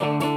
thank you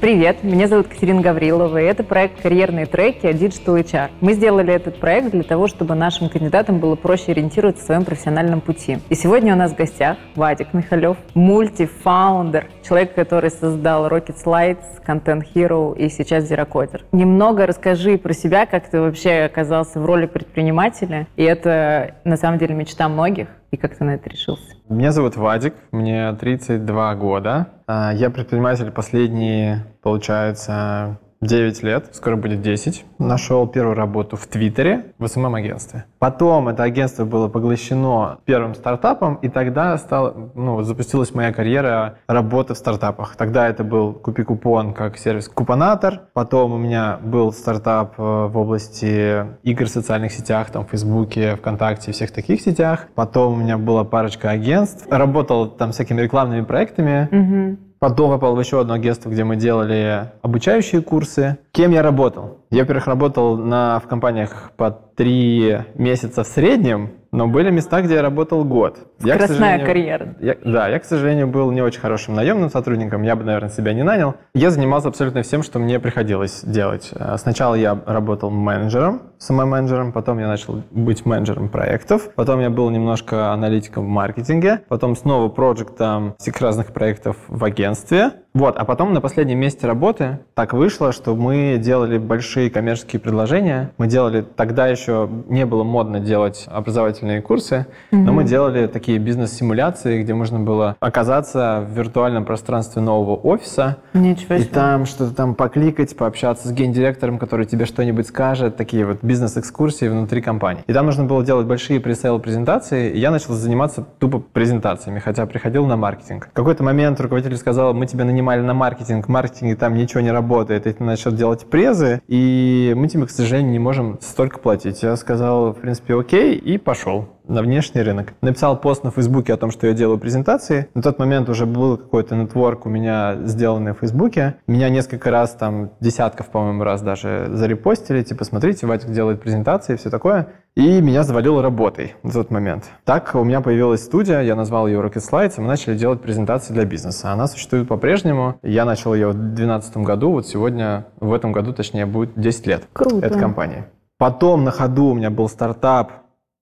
Привет, меня зовут Катерина Гаврилова, и это проект «Карьерные треки» от Digital HR. Мы сделали этот проект для того, чтобы нашим кандидатам было проще ориентироваться в своем профессиональном пути. И сегодня у нас в гостях Вадик Михалев, мультифаундер, человек, который создал Rocket Slides, Content Hero и сейчас Zerocodер. Немного расскажи про себя, как ты вообще оказался в роли предпринимателя, и это на самом деле мечта многих, и как ты на это решился? Меня зовут Вадик, мне 32 года. А, я предприниматель последние, получается, 9 лет, скоро будет 10. Нашел первую работу в Твиттере, в СММ-агентстве. Потом это агентство было поглощено первым стартапом, и тогда стал, ну, запустилась моя карьера работы в стартапах. Тогда это был Купи Купон как сервис Купонатор. Потом у меня был стартап э, в области игр в социальных сетях, там, в Фейсбуке, ВКонтакте, всех таких сетях. Потом у меня была парочка агентств. Работал там всякими рекламными проектами. Угу. Потом попал в еще одно агентство, где мы делали обучающие курсы. Кем я работал? Я, во-первых, работал на, в компаниях по три месяца в среднем, но были места, где я работал год. Скоростная карьера. Я, да, я, к сожалению, был не очень хорошим наемным сотрудником, я бы, наверное, себя не нанял. Я занимался абсолютно всем, что мне приходилось делать. Э, сначала я работал менеджером, самым-менеджером, потом я начал быть менеджером проектов, потом я был немножко аналитиком в маркетинге, потом снова проектом всех разных проектов в агентстве, вот, а потом на последнем месте работы так вышло, что мы делали большие коммерческие предложения. Мы делали, тогда еще не было модно делать образовательные курсы, mm-hmm. но мы делали такие бизнес-симуляции, где можно было оказаться в виртуальном пространстве нового офиса. Ничего себе. И там что-то там покликать, пообщаться с гендиректором, который тебе что-нибудь скажет, такие вот бизнес-экскурсии внутри компании. И там нужно было делать большие пресейл презентации, и я начал заниматься тупо презентациями, хотя приходил на маркетинг. В какой-то момент руководитель сказал, мы тебя нанимаем нанимали на маркетинг, в маркетинге там ничего не работает, и ты начал делать презы, и мы тебе, к сожалению, не можем столько платить. Я сказал, в принципе, окей, и пошел на внешний рынок. Написал пост на Фейсбуке о том, что я делаю презентации. На тот момент уже был какой-то нетворк у меня сделанный в Фейсбуке. Меня несколько раз, там, десятков, по-моему, раз даже зарепостили, типа, смотрите, Вадик делает презентации и все такое. И меня завалило работой в тот момент. Так у меня появилась студия, я назвал ее Rocket Slides, и мы начали делать презентации для бизнеса. Она существует по-прежнему. Я начал ее в 2012 году, вот сегодня, в этом году, точнее, будет 10 лет. Круто. Этой компании. Потом на ходу у меня был стартап,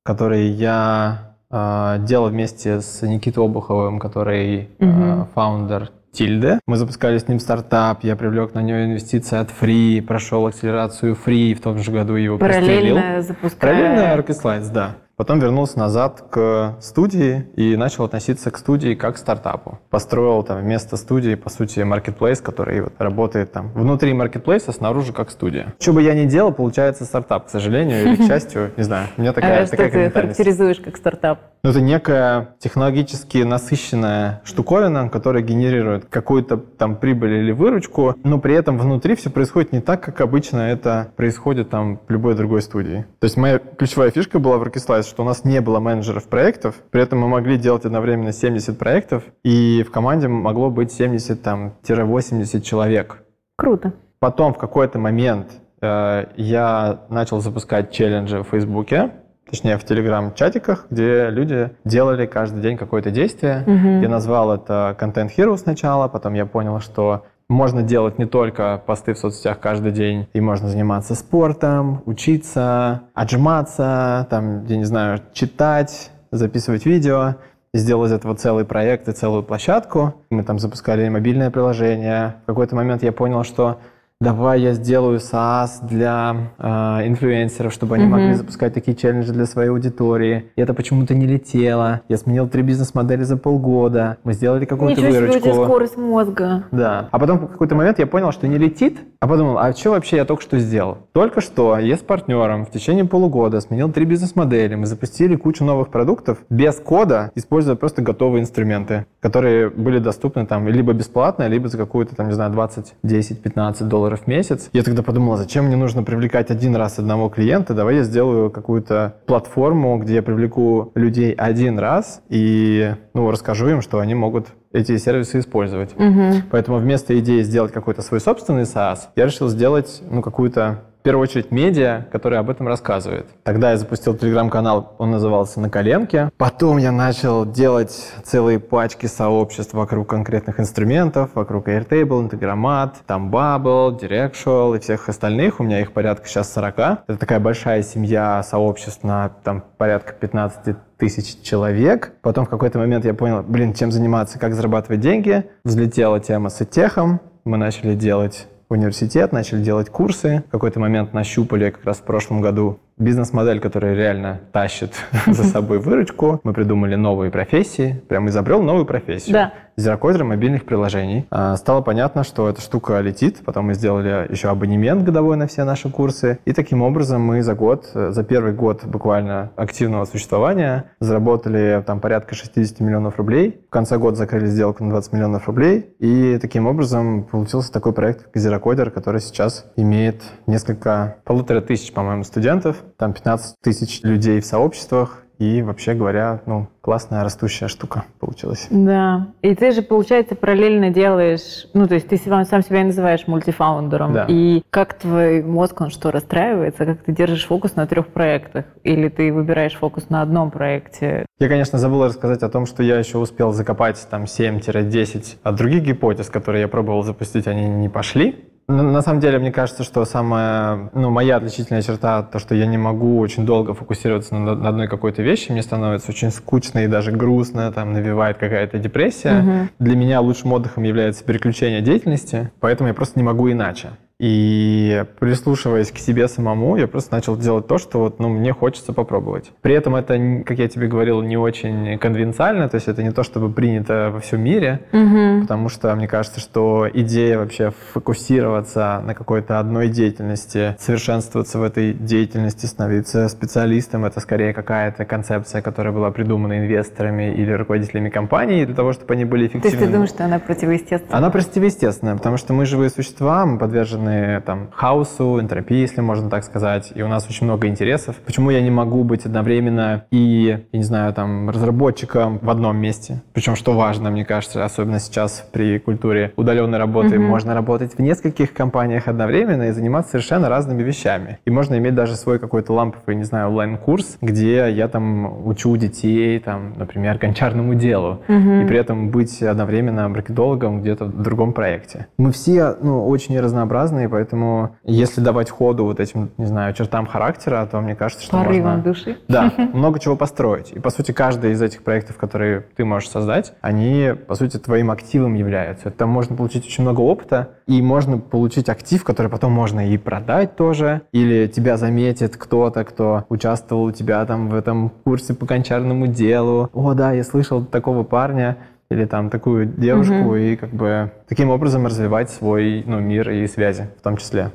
который я э, делал вместе с Никитой Обуховым, который э, фаундер Тильде. Мы запускали с ним стартап, я привлек на него инвестиции от Free, прошел акселерацию Free, в том же году его Параллельно пристрелил. запуская... Параллельно Rocket Slides, да. Потом вернулся назад к студии и начал относиться к студии как к стартапу. Построил там вместо студии, по сути, marketplace, который вот работает там внутри маркетплейса, снаружи как студия. Что бы я ни делал, получается стартап, к сожалению, или к счастью, не знаю. У меня такая, а такая что ты характеризуешь как стартап? Ну, это некая технологически насыщенная штуковина, которая генерирует какую-то там прибыль или выручку, но при этом внутри все происходит не так, как обычно это происходит там в любой другой студии. То есть моя ключевая фишка была в Rocket что у нас не было менеджеров проектов, при этом мы могли делать одновременно 70 проектов, и в команде могло быть 70-80 человек. Круто. Потом в какой-то момент э, я начал запускать челленджи в Фейсбуке, точнее в телеграм-чатиках, где люди делали каждый день какое-то действие. Угу. Я назвал это Content Hero сначала, потом я понял, что можно делать не только посты в соцсетях каждый день, и можно заниматься спортом, учиться, отжиматься, там, я не знаю, читать, записывать видео, сделать из этого целый проект и целую площадку. Мы там запускали мобильное приложение. В какой-то момент я понял, что давай я сделаю SaaS для э, инфлюенсеров, чтобы они mm-hmm. могли запускать такие челленджи для своей аудитории. И это почему-то не летело. Я сменил три бизнес-модели за полгода. Мы сделали какую-то Ничего выручку. Себе, скорость мозга. Да. А потом в какой-то момент я понял, что не летит, а подумал, а что вообще я только что сделал? Только что я с партнером в течение полугода сменил три бизнес-модели. Мы запустили кучу новых продуктов без кода, используя просто готовые инструменты, которые были доступны там либо бесплатно, либо за какую-то там, не знаю, 20, 10, 15 долларов долларов в месяц. Я тогда подумал, зачем мне нужно привлекать один раз одного клиента, давай я сделаю какую-то платформу, где я привлеку людей один раз и ну, расскажу им, что они могут эти сервисы использовать. Угу. Поэтому вместо идеи сделать какой-то свой собственный SaaS, я решил сделать ну, какую-то первую очередь медиа, которые об этом рассказывают. Тогда я запустил телеграм-канал, он назывался «На коленке». Потом я начал делать целые пачки сообществ вокруг конкретных инструментов, вокруг Airtable, Integromat, там Bubble, Directional и всех остальных. У меня их порядка сейчас 40. Это такая большая семья сообществ на там порядка 15 тысяч человек. Потом в какой-то момент я понял, блин, чем заниматься, как зарабатывать деньги. Взлетела тема с техом. Мы начали делать университет, начали делать курсы. В какой-то момент нащупали как раз в прошлом году бизнес-модель, которая реально тащит за собой выручку. Мы придумали новые профессии, прям изобрел новую профессию. Да. Зерокодер мобильных приложений. А, стало понятно, что эта штука летит. Потом мы сделали еще абонемент годовой на все наши курсы. И таким образом мы за год, за первый год буквально активного существования заработали там порядка 60 миллионов рублей. В конце года закрыли сделку на 20 миллионов рублей. И таким образом получился такой проект, как Зерокодер, который сейчас имеет несколько, полутора тысяч, по-моему, студентов там 15 тысяч людей в сообществах, и вообще говоря, ну, классная растущая штука получилась. Да. И ты же, получается, параллельно делаешь, ну, то есть ты сам, сам себя называешь мультифаундером. Да. И как твой мозг, он что, расстраивается? Как ты держишь фокус на трех проектах? Или ты выбираешь фокус на одном проекте? Я, конечно, забыл рассказать о том, что я еще успел закопать там 7-10 от других гипотез, которые я пробовал запустить, они не пошли. На самом деле, мне кажется, что самая, ну, моя отличительная черта, то, что я не могу очень долго фокусироваться на, на одной какой-то вещи, мне становится очень скучно и даже грустно, там, навевает какая-то депрессия. Угу. Для меня лучшим отдыхом является переключение деятельности, поэтому я просто не могу иначе. И прислушиваясь к себе самому, я просто начал делать то, что вот, ну, мне хочется попробовать. При этом это, как я тебе говорил, не очень конвенциально, то есть это не то, чтобы принято во всем мире, угу. потому что мне кажется, что идея вообще фокусироваться на какой-то одной деятельности, совершенствоваться в этой деятельности, становиться специалистом, это скорее какая-то концепция, которая была придумана инвесторами или руководителями компании для того, чтобы они были эффективны. То есть ты думаешь, что она противоестественная? Она противоестественная, потому что мы живые существа, мы подвержены подвержены там хаосу, энтропии, если можно так сказать, и у нас очень много интересов. Почему я не могу быть одновременно и, я не знаю, там, разработчиком в одном месте? Причем, что важно, мне кажется, особенно сейчас при культуре удаленной работы, mm-hmm. можно работать в нескольких компаниях одновременно и заниматься совершенно разными вещами. И можно иметь даже свой какой-то ламповый, не знаю, онлайн-курс, где я там учу детей, там, например, гончарному делу, mm-hmm. и при этом быть одновременно маркетологом где-то в другом проекте. Мы все, ну, очень разнообразны, разные, поэтому если давать ходу вот этим, не знаю, чертам характера, то мне кажется, что Порывом можно... души. Да, много чего построить. И, по сути, каждый из этих проектов, которые ты можешь создать, они, по сути, твоим активом являются. Там можно получить очень много опыта, и можно получить актив, который потом можно и продать тоже, или тебя заметит кто-то, кто участвовал у тебя там в этом курсе по гончарному делу. О, да, я слышал такого парня, или там такую девушку угу. и как бы таким образом развивать свой ну, мир и связи в том числе.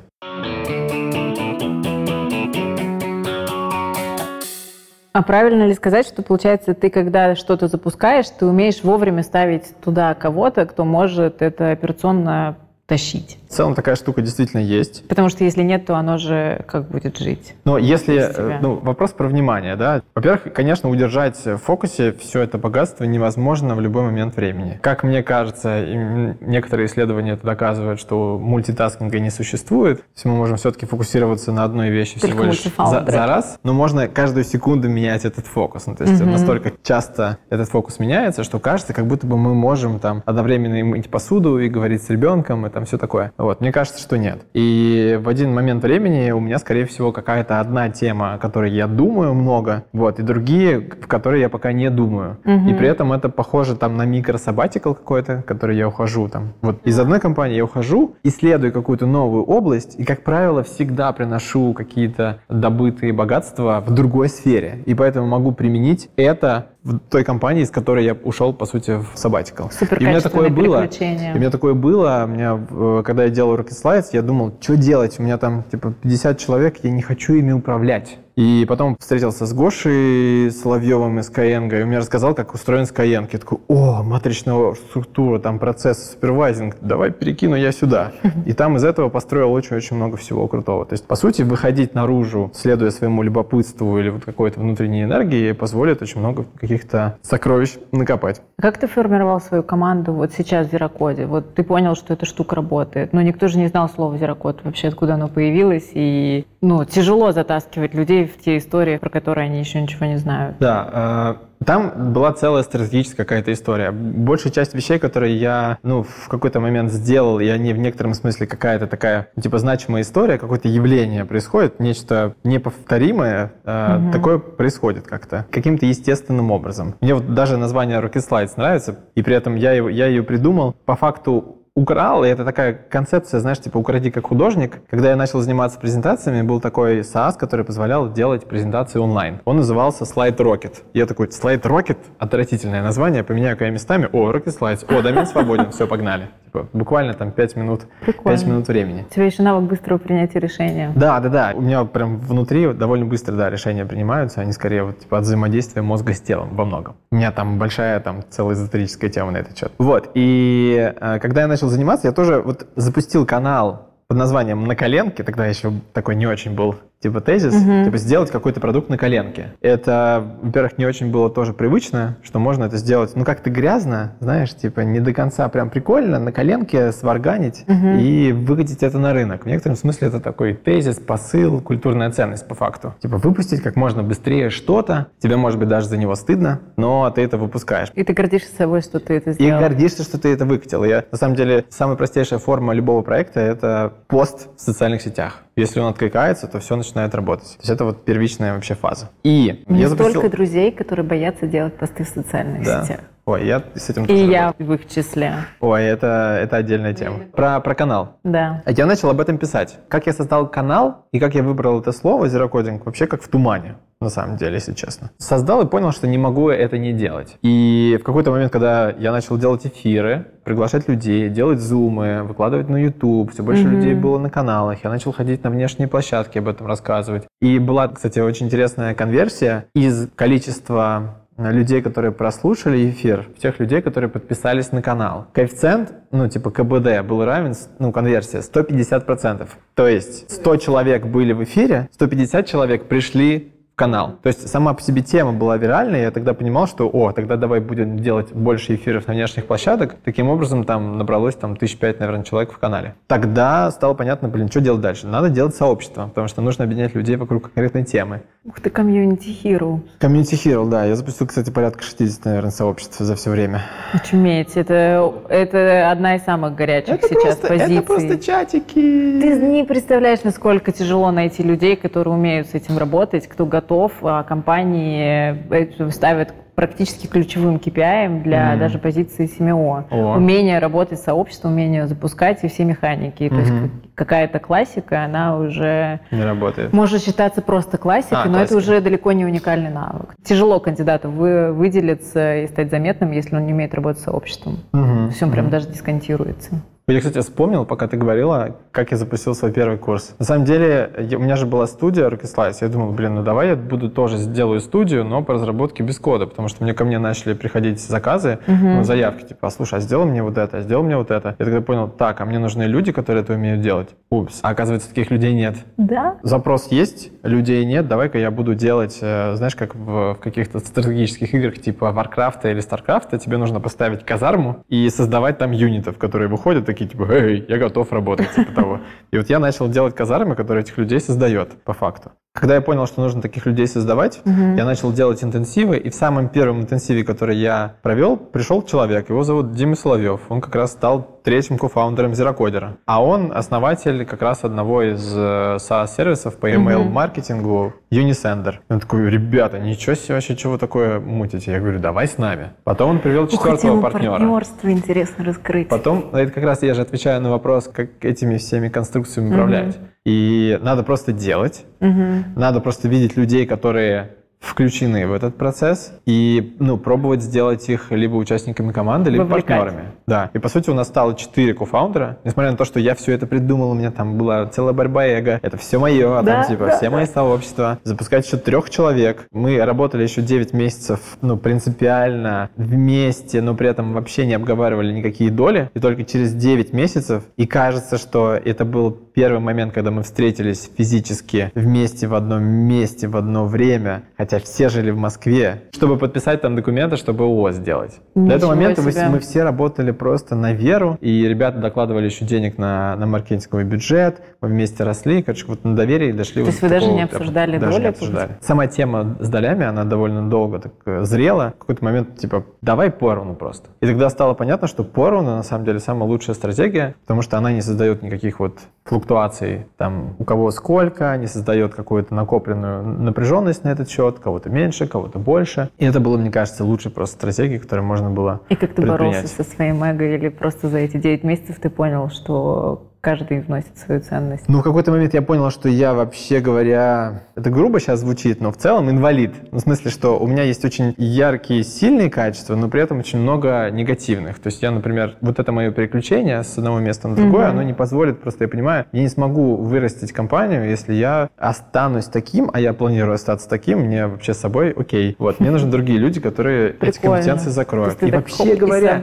А правильно ли сказать, что получается, ты когда что-то запускаешь, ты умеешь вовремя ставить туда кого-то, кто может это операционно тащить? В целом такая штука действительно есть. Потому что если нет, то оно же как будет жить? Но если, э, ну, вопрос про внимание, да. Во-первых, конечно, удержать в фокусе все это богатство невозможно в любой момент времени. Как мне кажется, некоторые исследования это доказывают, что мультитаскинга не существует. То есть мы можем все-таки фокусироваться на одной вещи Только всего лишь за, за раз, но можно каждую секунду менять этот фокус. Ну, то есть угу. настолько часто этот фокус меняется, что кажется, как будто бы мы можем там одновременно и мыть посуду, и говорить с ребенком, и там все такое. Вот, мне кажется, что нет. И в один момент времени у меня, скорее всего, какая-то одна тема, о которой я думаю много, вот, и другие, в которые я пока не думаю. Угу. И при этом это похоже там на микросабатикл какой-то, который я ухожу там. Вот из одной компании я ухожу, исследую какую-то новую область, и, как правило, всегда приношу какие-то добытые богатства в другой сфере. И поэтому могу применить это в той компании, из которой я ушел, по сути, в. Супер и у меня такое было. И у меня такое было. У меня, э, когда я делал Rocket Slides, я думал, что делать? У меня там типа 50 человек, я не хочу ими управлять. И потом встретился с Гошей Соловьевым из Skyeng, и он мне рассказал, как устроен Skyeng. Я такой, о, матричная структура, там процесс супервайзинг, давай перекину я сюда. И там из этого построил очень-очень много всего крутого. То есть, по сути, выходить наружу, следуя своему любопытству или вот какой-то внутренней энергии, позволит очень много каких-то сокровищ накопать. Как ты формировал свою команду вот сейчас в Зерокоде? Вот ты понял, что эта штука работает, но никто же не знал слова Зерокод, вообще откуда оно появилось, и ну, тяжело затаскивать людей в те истории, про которые они еще ничего не знают. Да, э, там была целая стратегическая какая-то история. Большая часть вещей, которые я ну, в какой-то момент сделал, и они в некотором смысле какая-то такая, ну, типа, значимая история, какое-то явление происходит, нечто неповторимое, э, угу. такое происходит как-то, каким-то естественным образом. Мне вот даже название Rocket Slides нравится, и при этом я, его, я ее придумал по факту украл, и это такая концепция, знаешь, типа укради как художник. Когда я начал заниматься презентациями, был такой SaaS, который позволял делать презентации онлайн. Он назывался Slide Rocket. Я такой, Slide Rocket? Отвратительное название, поменяю-ка я местами. О, Rocket Slides. О, домен свободен, все, погнали. Типа, буквально там 5 минут, Прикольно. 5 минут времени. У тебя еще навык быстрого принятия решения. Да, да, да. У меня прям внутри довольно быстро, да, решения принимаются. Они скорее вот типа от взаимодействия мозга с телом во многом. У меня там большая там целая эзотерическая тема на этот счет. Вот. И э, когда я начал заниматься, я тоже вот запустил канал под названием «На коленке», тогда еще такой не очень был типа тезис, угу. типа сделать какой-то продукт на коленке. Это, во-первых, не очень было тоже привычно, что можно это сделать, ну как-то грязно, знаешь, типа не до конца прям прикольно на коленке сварганить угу. и выкатить это на рынок. В некотором смысле это такой тезис, посыл, культурная ценность по факту. Типа выпустить как можно быстрее что-то, тебе может быть даже за него стыдно, но ты это выпускаешь. И ты гордишься собой, что ты это сделал. И гордишься, что ты это выкатил. Я, на самом деле, самая простейшая форма любого проекта — это пост в социальных сетях. Если он откликается, то все начинает работать. То есть это вот первичная вообще фаза. И Мне я запустил... столько друзей, которые боятся делать посты в социальных да. сетях. Ой, я с этим И я работаю. в их числе. Ой, это, это отдельная тема. Про, про канал. Да. Я начал об этом писать. Как я создал канал и как я выбрал это слово, зерокодинг, вообще как в тумане на самом деле, если честно. Создал и понял, что не могу это не делать. И в какой-то момент, когда я начал делать эфиры, приглашать людей, делать зумы, выкладывать на YouTube, все больше mm-hmm. людей было на каналах, я начал ходить на внешние площадки, об этом рассказывать. И была, кстати, очень интересная конверсия из количества людей, которые прослушали эфир, тех людей, которые подписались на канал. Коэффициент, ну, типа КБД был равен, ну, конверсия, 150%. То есть 100 человек были в эфире, 150 человек пришли канал. То есть сама по себе тема была виральной, и я тогда понимал, что, о, тогда давай будем делать больше эфиров на внешних площадок. Таким образом, там набралось там тысяч пять, наверное, человек в канале. Тогда стало понятно, блин, что делать дальше? Надо делать сообщество, потому что нужно объединять людей вокруг конкретной темы. Ух ты, community hero. Community hero, да. Я запустил, кстати, порядка 60, наверное, сообществ за все время. Очуметь. Это, это одна из самых горячих это сейчас просто, позиций. Это просто чатики. Ты не представляешь, насколько тяжело найти людей, которые умеют с этим работать, кто готов готов, а компании э, ставят практически ключевым KPI для mm-hmm. даже позиции CMO. О. Умение работать с сообществом, умение запускать и все механики. Mm-hmm. То есть какая-то классика, она уже... Не работает. Может считаться просто классикой, а, но классика. это уже далеко не уникальный навык. Тяжело кандидату вы, выделиться и стать заметным, если он не умеет работать с сообществом. Mm-hmm. Все, он mm-hmm. прям даже дисконтируется. Я, кстати, вспомнил, пока ты говорила, как я запустил свой первый курс. На самом деле, я, у меня же была студия Rocket Я думал, блин, ну давай я буду тоже сделаю студию, но по разработке без кода, потому что мне ко мне начали приходить заказы, угу. ну, заявки, типа, слушай, а сделай мне вот это, а сделай мне вот это. Я тогда понял, так, а мне нужны люди, которые это умеют делать. Упс, а оказывается, таких людей нет. Да. Запрос есть, людей нет, давай-ка я буду делать, э, знаешь, как в, в каких-то стратегических играх типа Warcraft или StarCraft, тебе нужно поставить казарму и создавать там юнитов, которые выходят такие типа, эй, я готов работать, типа того. И вот я начал делать казармы, которые этих людей создает, по факту. Когда я понял, что нужно таких людей создавать, угу. я начал делать интенсивы, и в самом первом интенсиве, который я провел, пришел человек, его зовут Дима Соловьев, он как раз стал третьим кофаундером Зерокодера, а он основатель как раз одного из э, SaaS-сервисов по email-маркетингу Unisender. Он такой, ребята, ничего себе вообще, чего такое мутите? Я говорю, давай с нами. Потом он привел четвертого Ух, партнера. партнерство интересно раскрыть. Потом, это как раз я же отвечаю на вопрос, как этими всеми конструкциями управлять. И надо просто делать, угу. надо просто видеть людей, которые включены в этот процесс и ну, пробовать сделать их либо участниками команды, либо Вовлекать. партнерами. Да. И по сути у нас стало 4 кофаундера. Несмотря на то, что я все это придумал, у меня там была целая борьба эго. Это все мое, а Да, там типа да, все мои сообщества. Запускать еще трех человек. Мы работали еще 9 месяцев, ну, принципиально вместе, но при этом вообще не обговаривали никакие доли. И только через 9 месяцев, и кажется, что это был первый момент, когда мы встретились физически вместе в одном месте в одно время, хотя все жили в Москве, чтобы подписать там документы, чтобы ООО сделать. До этого Ничего момента мы, себе. мы все работали просто на веру, и ребята докладывали еще денег на, на маркетинговый бюджет, мы вместе росли, короче, вот на доверии дошли. То вот есть до вы даже такого не этапа. обсуждали Даже доли? не обсуждали. Сама тема с долями, она довольно долго так э, зрела. В какой-то момент, типа, давай поровну просто. И тогда стало понятно, что поровну на самом деле самая лучшая стратегия, потому что она не создает никаких вот флуктуаций, там, у кого сколько, не создает какую-то накопленную напряженность на этот счет, кого-то меньше, кого-то больше. И это было, мне кажется, лучшей просто стратегией, которую можно было И как ты боролся со своим эго, или просто за эти 9 месяцев ты понял, что каждый вносит свою ценность? Ну, в какой-то момент я понял, что я, вообще говоря, это грубо сейчас звучит, но в целом инвалид. Ну, в смысле, что у меня есть очень яркие, сильные качества, но при этом очень много негативных. То есть я, например, вот это мое переключение с одного места на другое, Мгм. оно не позволит, просто я понимаю, я не смогу вырастить компанию, если я останусь таким, а я планирую остаться таким, мне вообще с собой окей. Вот, мне нужны другие люди, которые эти компетенции закроют. И вообще говоря,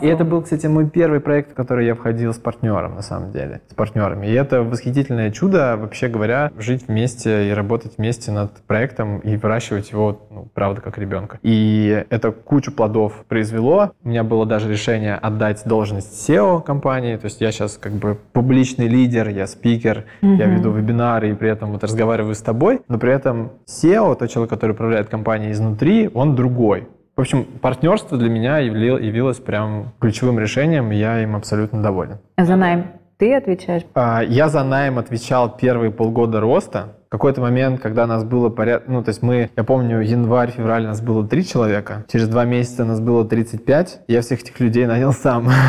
и это был, кстати, мой первый проект, в который я входил с партнером, на самом деле, с партнерами. И это восхитительное чудо, вообще говоря, жить вместе и работать вместе над проектом и выращивать его, ну, правда, как ребенка. И это кучу плодов произвело. У меня было даже решение отдать должность SEO компании, то есть я сейчас как бы публичный лидер, я спикер, я Мгм. веду вебинары и при этом вот разговариваю с тобой, но при этом SEO, тот человек, который управляет компанией изнутри, он другой. В общем, партнерство для меня явилось прям ключевым решением, и я им абсолютно доволен. За найм ты отвечаешь? А, Я за найм отвечал первые полгода роста. Какой-то момент, когда нас было порядка... Ну, то есть мы, я помню, январь-февраль нас было три человека. Через два месяца нас было 35. Я всех этих людей нанял сам.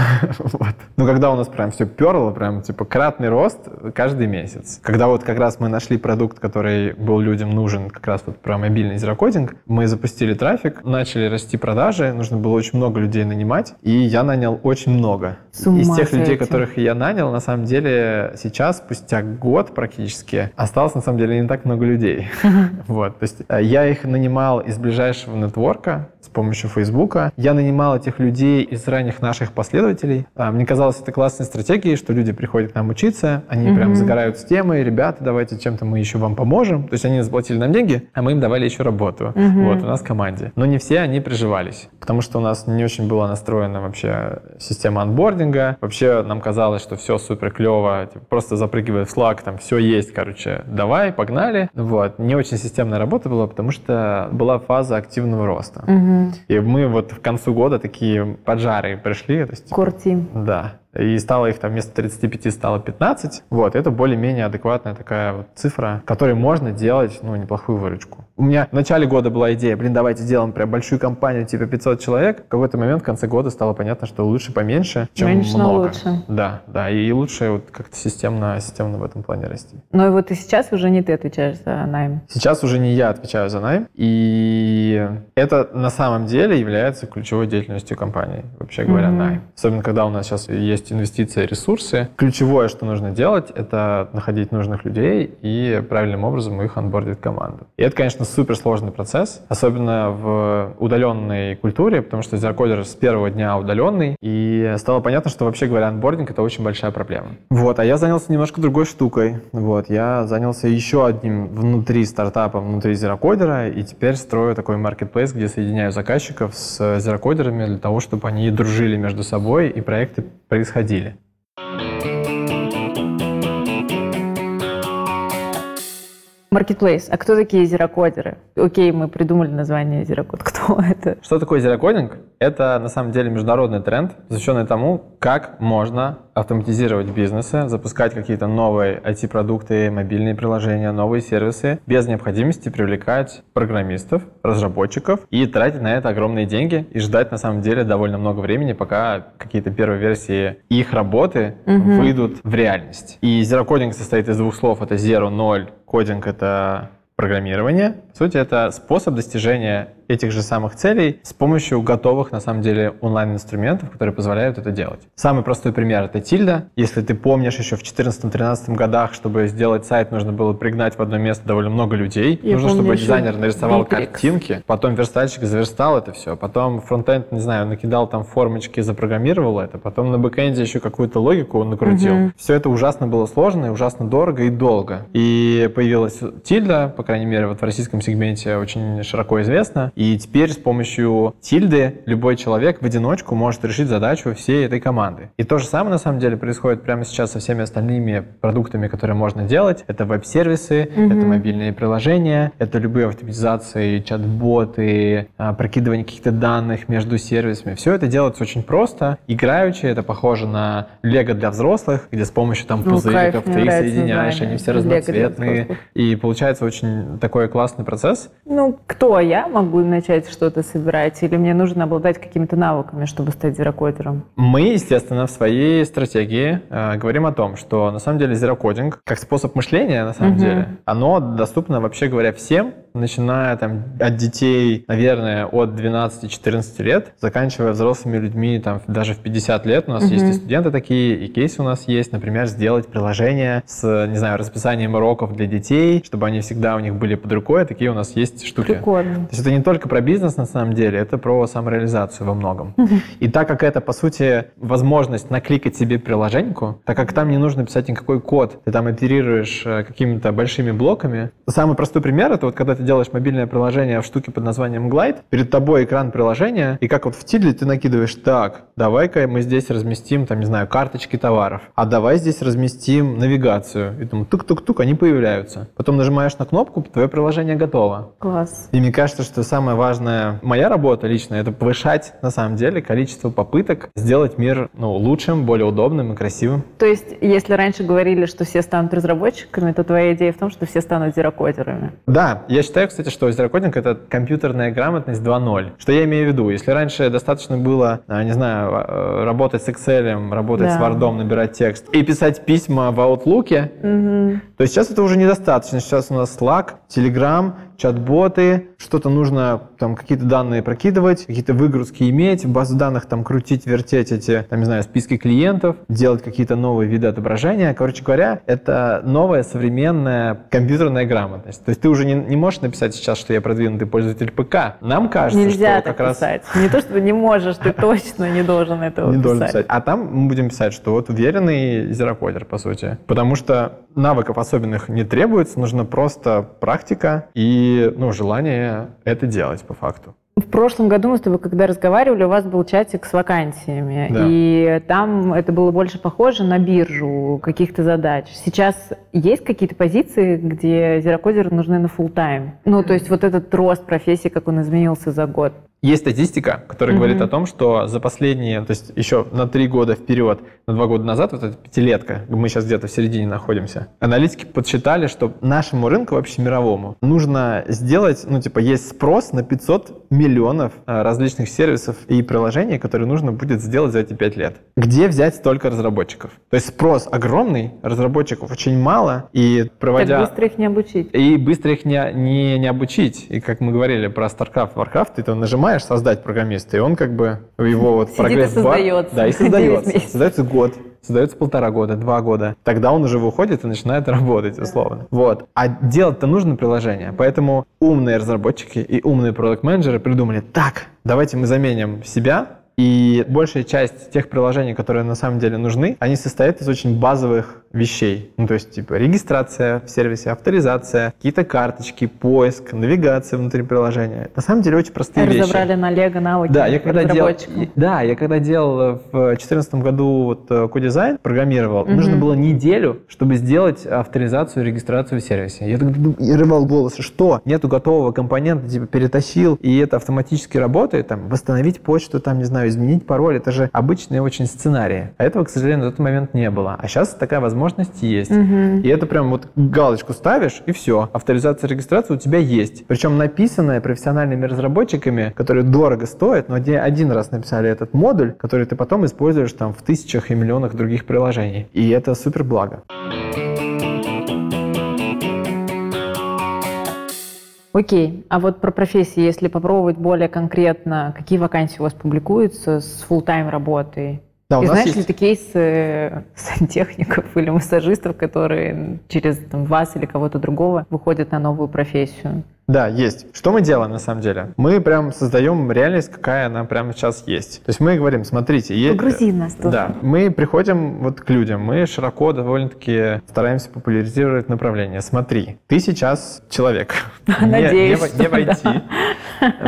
Вот. Ну, когда у нас прям все перло, прям типа кратный рост каждый месяц. Когда вот как раз мы нашли продукт, который был людям нужен, как раз вот про мобильный зерокодинг, мы запустили трафик, начали расти продажи, нужно было очень много людей нанимать, и я нанял очень много. С ума Из тех людей, сойти. которых я нанял, на самом деле сейчас, спустя год практически, осталось на самом деле не так много людей. Вот, то есть э, я их нанимал из ближайшего нетворка помощью Фейсбука. Я нанимал этих людей из ранних наших последователей. А, Мне казалось, это классной стратегией, что люди приходят к нам учиться, они прям Мгм. загорают с темой, ребята, давайте чем-то мы еще вам поможем. То есть они заплатили нам деньги, а мы им давали еще работу. Мгм. Вот, у нас в команде. Но не все они приживались, потому что у нас не очень была настроена вообще система анбординга. Вообще нам казалось, что все супер клево, типа, просто запрыгивая в Slack, там все есть, короче, давай, погнали. Вот. Не очень системная работа была, потому что была фаза активного роста. Мгм. И мы вот к концу года такие поджары пришли. То есть, Кортим. да. И стало их там вместо 35 стало 15. Вот, это более-менее адекватная такая вот цифра, которой можно делать, ну, неплохую выручку. У меня в начале года была идея, блин, давайте сделаем прям большую компанию, типа 500 человек. В какой-то момент в конце года стало понятно, что лучше поменьше, чем Меньше, но много. лучше. Да, да, и лучше вот как-то системно, системно в этом плане расти. Ну и вот и сейчас уже не ты отвечаешь за найм. Сейчас уже не я отвечаю за найм, и это на самом деле является ключевой деятельностью компании, вообще говоря, Мгм. найм. Особенно, когда у нас сейчас есть инвестиции, ресурсы. Ключевое, что нужно делать, это находить нужных людей и правильным образом их анбордить команду. И это, конечно, суперсложный процесс, особенно в удаленной культуре, потому что зерокодер с первого дня удаленный, и стало понятно, что, вообще говоря, анбординг — это очень большая проблема. Вот, а я занялся немножко другой штукой. Вот, я занялся еще одним внутри стартапа, внутри зерокодера, и теперь строю такой маркетплейс, где соединяю заказчиков с зерокодерами для того, чтобы они дружили между собой и проекты происходили происходили. Маркетплейс. А кто такие зерокодеры? Окей, мы придумали название зерокод. Кто это? Что такое зерокодинг? Это на самом деле международный тренд, посвященный тому, как можно автоматизировать бизнесы, запускать какие-то новые IT-продукты, мобильные приложения, новые сервисы без необходимости привлекать программистов, разработчиков и тратить на это огромные деньги и ждать на самом деле довольно много времени, пока какие-то первые версии их работы Мгм. выйдут в реальность. И зерокодинг состоит из двух слов. Это zero, ноль, кодинг — это программирование. По сути, это способ достижения этих же самых целей с помощью готовых, на самом деле, онлайн-инструментов, которые позволяют это делать. Самый простой пример — это Тильда. Если ты помнишь, еще в 2014-2013 годах, чтобы сделать сайт, нужно было пригнать в одно место довольно много людей. Я нужно, чтобы дизайнер нарисовал Bittrex. картинки, потом верстальщик заверстал это все, потом фронтенд, не знаю, накидал там формочки, запрограммировал это, потом на бэкэнде еще какую-то логику он накрутил. Мгм. Все это ужасно было сложно, и ужасно дорого и долго. И появилась Тильда, по крайней мере, вот в российском сегменте очень широко известна. И теперь с помощью Тильды любой человек в одиночку может решить задачу всей этой команды. И то же самое, на самом деле, происходит прямо сейчас со всеми остальными продуктами, которые можно делать. Это веб-сервисы, Мгм. это мобильные приложения, это любые автоматизации, чат-боты, а, прокидывание каких-то данных между сервисами. Все это делается очень просто, играючи. Это похоже на лего для взрослых, где с помощью там Ну, пузыриков ты их соединяешь, название. они все разноцветные. И получается очень такой классный процесс. Ну, кто я могу начать что-то собирать? Или мне нужно обладать какими-то навыками, чтобы стать зерокодером? Мы, естественно, в своей стратегии э, говорим о том, что на самом деле зерокодинг как способ мышления, на самом Мгм. деле, оно доступно, вообще говоря, всем, начиная там от детей, наверное, от 12-14 лет, заканчивая взрослыми людьми там даже в 50 лет. У нас Мгм. есть и студенты такие, и кейсы у нас есть, например, сделать приложение с, не знаю, расписанием уроков для детей, чтобы они всегда у них были под рукой. Такие у нас есть штуки. Прикольно. То есть это не только про бизнес на самом деле, это про самореализацию во многом. И так как это, по сути, возможность накликать себе приложеньку, так как там не нужно писать никакой код, ты там оперируешь э, какими-то большими блоками. Самый простой пример это вот когда ты делаешь мобильное приложение в штуке под названием Glide, перед тобой экран приложения, и как вот в Тидле ты накидываешь, так, давай-ка мы здесь разместим, там, не знаю, карточки товаров, а давай здесь разместим навигацию. И там тук-тук-тук, они появляются. Потом нажимаешь на кнопку, твое приложение готово. Класс. И мне кажется, что самая важная моя работа лично это повышать на самом деле количество попыток сделать мир ну, лучшим, более удобным и красивым. То есть, если раньше говорили, что все станут разработчиками, то твоя идея в том, что все станут зерокодерами. Да, я считаю, кстати, что зерокодинг это компьютерная грамотность 2.0. Что я имею в виду? Если раньше достаточно было, а, не знаю, а, работать с Excel, работать Да. с Word, набирать текст и писать письма в Outlook, Мгм. то сейчас это уже недостаточно. Сейчас у нас Slack, Telegram, чат-боты, что-то нужно, там, какие-то данные прокидывать, какие-то выгрузки иметь, в базу данных там крутить, вертеть эти, там, не знаю, списки клиентов, делать какие-то новые виды отображения. Короче говоря, это новая современная компьютерная грамотность. То есть ты уже не, не можешь написать сейчас, что я продвинутый пользователь ПК. Нам кажется, Нельзя что так как раз... писать. Не то, что не можешь, ты точно не должен этого Не должен писать. писать. А там мы будем писать, что вот уверенный зерокодер, по сути. Потому что навыков особенных не требуется, нужна просто практика и ну, желание это делать по факту. В прошлом году мы с тобой, когда разговаривали, у вас был чатик с вакансиями, Да. и там это было больше похоже на биржу каких-то задач. Сейчас есть какие-то позиции, где зерокодеры нужны на full тайм Ну, то есть вот этот рост профессии, как он изменился за год. Есть статистика, которая Мгм. говорит о том, что за последние, то есть еще на три года вперед, на два года назад, вот эта пятилетка, мы сейчас где-то в середине находимся, аналитики подсчитали, что нашему рынку вообще мировому нужно сделать, ну типа есть спрос на 500 миллионов а, различных сервисов и приложений, которые нужно будет сделать за эти пять лет. Где взять столько разработчиков? То есть спрос огромный, разработчиков очень мало, и проводя... Так быстро их не обучить. И быстро их не, не, не обучить. И как мы говорили про StarCraft, Warcraft, ты там нажимаешь создать программиста, и он как бы его вот Сидит и прогресс-бар- создается. Да, и создается. Создается год. Создается полтора года, два года. Тогда он уже выходит и начинает работать, условно. Вот. А делать-то нужно приложение. Поэтому умные разработчики и умные продукт-менеджеры придумали, так, давайте мы заменим себя и большая часть тех приложений, которые на самом деле нужны, они состоят из очень базовых вещей. Ну, то есть, типа, регистрация в сервисе, авторизация, какие-то карточки, поиск, навигация внутри приложения. На самом деле очень простые вещи. Разобрали на Лего навыки Да, я когда делал, да, я когда делал в 2014 году вот э, кодизайн, программировал, Мгм. нужно было неделю, чтобы сделать авторизацию, регистрацию в сервисе. Я я рывал голос, что нету готового компонента, типа перетащил, и это автоматически работает, там, восстановить почту, там, не знаю, изменить пароль, это же обычные очень сценарии. А этого, к сожалению, на тот момент не было. А сейчас такая возможность есть. Мгм. И это прям вот галочку ставишь, и все. Авторизация, регистрация у тебя есть. Причем написанная профессиональными разработчиками, которые дорого стоят, но где один раз написали этот модуль, который ты потом используешь там в тысячах и миллионах других приложений. И это супер благо. Окей, а вот про профессии, если попробовать более конкретно, какие вакансии у вас публикуются с full-time работой? Да, И знаешь есть- ли ты кейсы сантехников или массажистов, которые через там, вас или кого-то другого выходят на новую профессию? Да, есть. Что мы делаем на самом деле? Мы прям создаем реальность, какая она прямо сейчас есть. То есть мы говорим, смотрите, есть... Погрузи нас тут. Да, мы приходим вот к людям, мы широко довольно-таки стараемся популяризировать направление. Смотри, ты сейчас человек. Надеюсь, Не, в- не что в IT.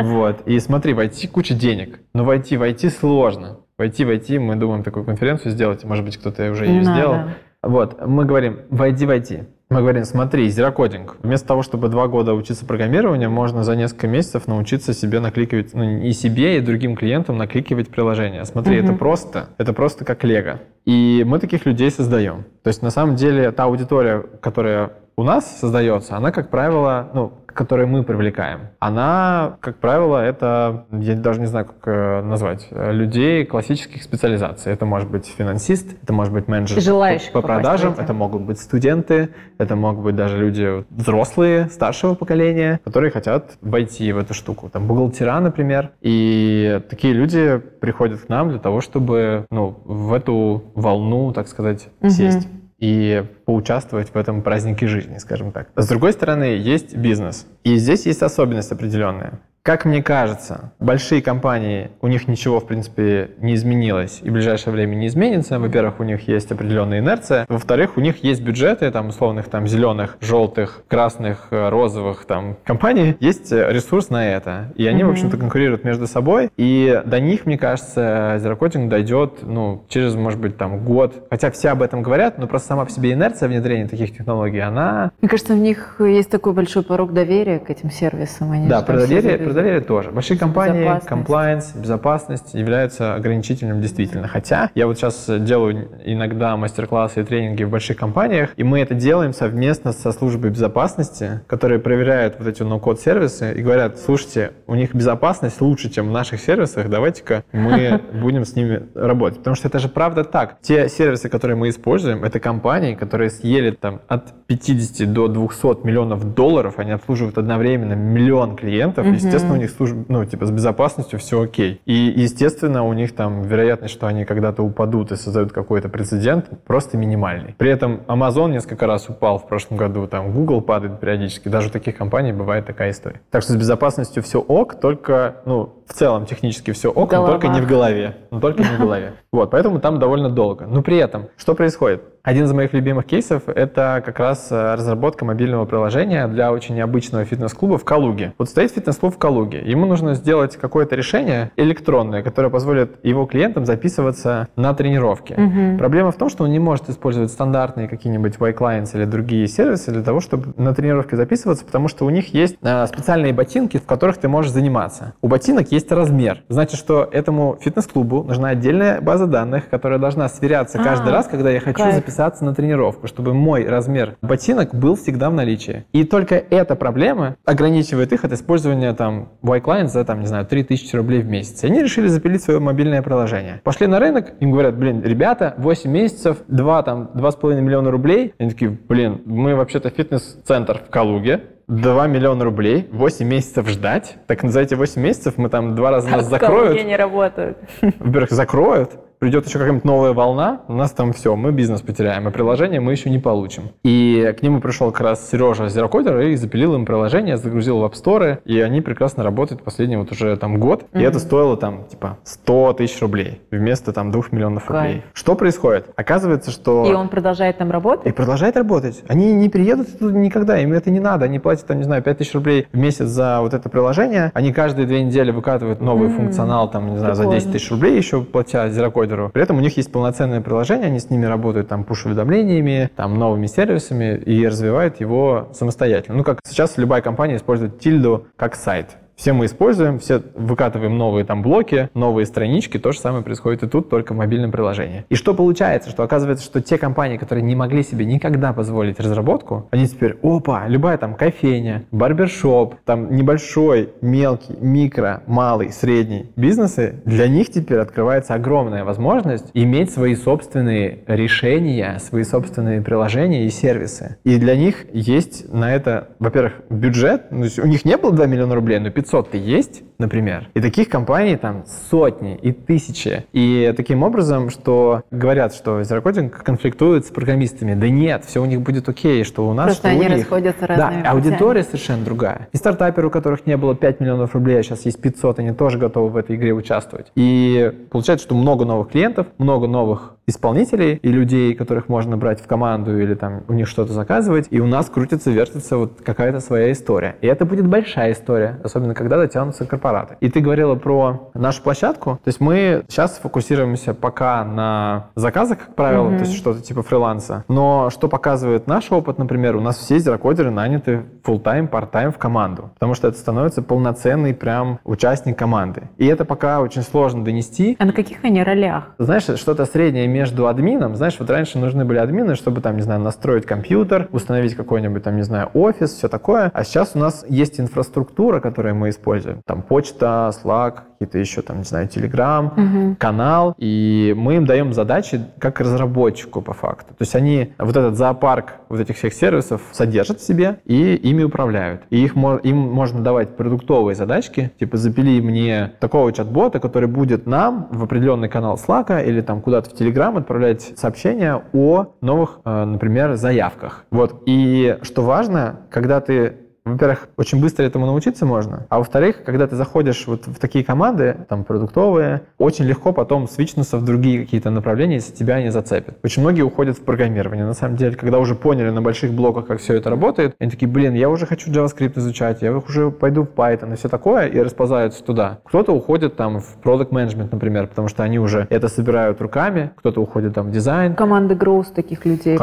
Вот. И смотри, в IT куча денег. Но в IT, в IT сложно. В IT, в IT мы думаем такую конференцию сделать, может быть, кто-то уже ее Надо. сделал. Вот, мы говорим, войди в IT. Мы говорим, смотри, зерокодинг. Вместо того, чтобы два года учиться программированию, можно за несколько месяцев научиться себе накликивать, ну, и себе, и другим клиентам накликивать приложения. Смотри, Мгм. это просто, это просто как лего. И мы таких людей создаем. То есть, на самом деле, та аудитория, которая у нас создается, она, как правило, ну, которую мы привлекаем, она, как правило, это, я даже не знаю, как э, назвать, э, людей классических специализаций. Это может быть финансист, это может быть менеджер Желающих по, продажам, это могут быть студенты, это могут быть даже люди взрослые, старшего поколения, которые хотят войти в эту штуку. Там бухгалтера, например. И такие люди приходят к нам для того, чтобы ну, в эту волну, так сказать, сесть и поучаствовать в этом празднике жизни, скажем так. С другой стороны, есть бизнес. И здесь есть особенность определенная. Как мне кажется, большие компании, у них ничего, в принципе, не изменилось и в ближайшее время не изменится. Во-первых, у них есть определенная инерция. Во-вторых, у них есть бюджеты, там, условных, там, зеленых, желтых, красных, э, розовых, там, компаний. Есть э, ресурс на это. И они, в Мгм. общем-то, конкурируют между собой. И до них, мне кажется, зерокодинг дойдет, ну, через, может быть, там, год. Хотя все об этом говорят, но просто сама по себе инерция внедрения таких технологий, она Мне кажется, у них есть такой большой порог доверия к этим сервисам. Они Да, про доверие, доверие тоже. Большие компании, комплайенс, безопасность являются ограничительным действительно. Хотя я вот сейчас делаю иногда мастер-классы и тренинги в больших компаниях, и мы это делаем совместно со службой безопасности, которые проверяют вот эти ноу-код сервисы и говорят, слушайте, у них безопасность лучше, чем в наших сервисах, давайте-ка мы будем с ними работать. Потому что это же правда так. Те сервисы, которые мы используем, это компании, которые съели там от 50 до 200 миллионов долларов, они обслуживают одновременно миллион клиентов, Мгм. Естественно, у них служба, ну, типа, с безопасностью все окей. И, естественно, у них там вероятность, что они когда-то упадут и создают какой-то прецедент, просто минимальный. При этом Amazon несколько раз упал в прошлом году, там Google падает периодически, даже у таких компаний бывает такая история. Так что с безопасностью все ок, только, ну, в целом технически все ок, но только не в голове. Но только не в голове. Вот, поэтому там довольно долго. Но при этом, что происходит? Один из моих любимых кейсов – это как раз э, разработка мобильного приложения для очень необычного фитнес-клуба в Калуге. Вот стоит фитнес-клуб в Калуге. Ему нужно сделать какое-то решение электронное, которое позволит его клиентам записываться на тренировки. Мгм. Проблема в том, что он не может использовать стандартные какие-нибудь Y-Clients или другие сервисы для того, чтобы на тренировки записываться, потому что у них есть э, специальные ботинки, в которых ты можешь заниматься. У ботинок есть размер. Значит, что этому фитнес-клубу нужна отдельная база данных, которая должна сверяться каждый А, раз, когда я хочу записаться на тренировку, чтобы мой размер ботинок был всегда в наличии. И только эта проблема ограничивает их от использования там Y-Client за, там, не знаю, 3000 рублей в месяц. И они решили запилить свое мобильное приложение. Пошли на рынок, им говорят, блин, ребята, 8 месяцев, 2, там, 2,5 миллиона рублей. Они такие, блин, мы вообще-то фитнес-центр в Калуге, 2 миллиона рублей, 8 месяцев ждать. Так за эти 8 месяцев мы там два раза нас закроют. не работают. Во-первых, закроют, придет еще какая-нибудь новая волна, у нас там все, мы бизнес потеряем, а приложение мы еще не получим. И к нему пришел как раз Сережа Зерокодер и запилил им приложение, загрузил в App Store, и они прекрасно работают последний вот уже там год, и Мгм. это стоило там типа 100 тысяч рублей вместо там 2 миллионов Кайф. рублей. Что происходит? Оказывается, что... И он продолжает там И работать? продолжает работать. Они не приедут туда никогда, им это не надо. Они платят, там, не знаю, 5000 рублей в месяц за вот это приложение. Они каждые две недели выкатывают новый М, функционал, там, не знаю, за прикольно. 10 тысяч рублей еще платя зерокодеру. При этом у них есть полноценное приложение, они с ними работают там пуш-уведомлениями, там новыми сервисами и развивают его самостоятельно. Ну, как сейчас любая компания использует тильду как сайт. Все мы используем, все выкатываем новые там блоки, новые странички. То же самое происходит и тут, только в мобильном приложении. И что получается? Что оказывается, что те компании, которые не могли себе никогда позволить разработку, они теперь, опа, любая там кофейня, барбершоп, там небольшой, мелкий, микро, малый, средний бизнесы, для них теперь открывается огромная возможность иметь свои собственные решения, свои собственные приложения и сервисы. И для них есть на это, во-первых, бюджет, ну, то есть у них не было 2 миллиона рублей, но 500-то есть, например. И таких компаний там сотни и тысячи. И таким образом, что говорят, что зерокодинг конфликтует с программистами. Да нет, все у них будет окей, что у нас, Просто что они у них. расходятся разными Да, аудитория совершенно другая. И стартаперы, у которых не было 5 миллионов рублей, а сейчас есть 500, они тоже готовы в этой игре участвовать. И получается, что много новых клиентов, много новых исполнителей и людей, которых можно брать в команду или там у них что-то заказывать, и у нас крутится, вертится вот какая-то своя история. И это будет большая история, особенно когда дотянутся корпораты. И ты говорила про нашу площадку, то есть мы сейчас фокусируемся пока на заказах, как правило, Мгм. то есть что-то типа фриланса. Но что показывает наш опыт, например, у нас все зерокодеры наняты full-time, part-time в команду, потому что это становится полноценный прям участник команды. И это пока очень сложно донести, А на каких они ролях? знаешь, что-то среднее между админом. Знаешь, вот раньше нужны были админы, чтобы там, не знаю, настроить компьютер, установить какой-нибудь там, не знаю, офис, все такое. А сейчас у нас есть инфраструктура, которую мы используем. Там почта, Slack, какие-то еще там, не знаю, Telegram, Мгм. канал, и мы им даем задачи как разработчику по факту. То есть они вот этот зоопарк вот этих всех сервисов содержат в себе и ими управляют. И их, им можно давать продуктовые задачки, типа запили мне такого чат-бота, который будет нам в определенный канал Slack или там куда-то в Telegram отправлять сообщения о новых, э, например, заявках. Вот. И что важно, когда ты во-первых, очень быстро этому научиться можно, а во-вторых, когда ты заходишь вот в такие команды, там, продуктовые, очень легко потом свичнуться в другие какие-то направления, если тебя не зацепят. Очень многие уходят в программирование. На самом деле, когда уже поняли на больших блоках, как все это работает, они такие, блин, я уже хочу JavaScript изучать, я уже пойду в Python и все такое, и расползаются туда. Кто-то уходит там в product management, например, потому что они уже это собирают руками, кто-то уходит там в дизайн, Команды Гроус таких людей.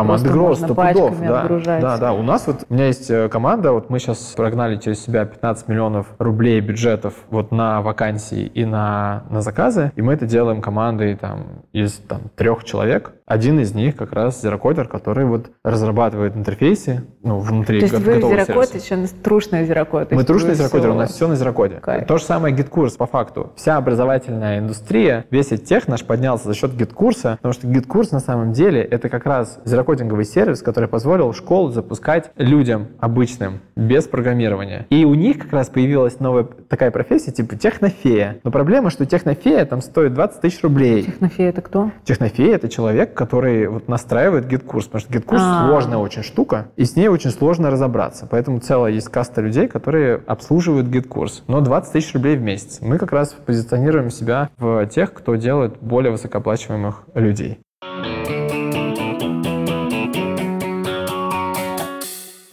Пудов, пачками да, да, да. У нас вот, у меня есть э, команда, вот мы сейчас прогнали через себя 15 миллионов рублей бюджетов вот на вакансии и на, на заказы, и мы это делаем командой там из там, трех человек. Один из них как раз зерокодер, который вот разрабатывает интерфейсы ну, внутри То есть вы Зерокод еще на- трушный Зерокод. Мы трушный зерокодер, у всё- нас все на зерокоде. Кайф. То же самое GetCourse по факту. Вся образовательная индустрия, весь EdTech наш поднялся за счет GetCourse а, потому что GetCourse на самом деле это как раз зерокодинговый сервис, который позволил школу запускать людям обычным, без программирования. И у них как раз появилась новая такая профессия, типа технофея. Но проблема, что технофея там стоит 20 тысяч рублей. Технофея это кто? Технофея — это человек, который вот настраивает GetCourse, потому что GetCourse А. сложная очень штука, и с ней очень сложно разобраться. Поэтому целая есть каста людей, которые обслуживают GetCourse. Но 20 тысяч рублей в месяц. Мы как раз позиционируем себя в тех, кто делает более высокооплачиваемых людей.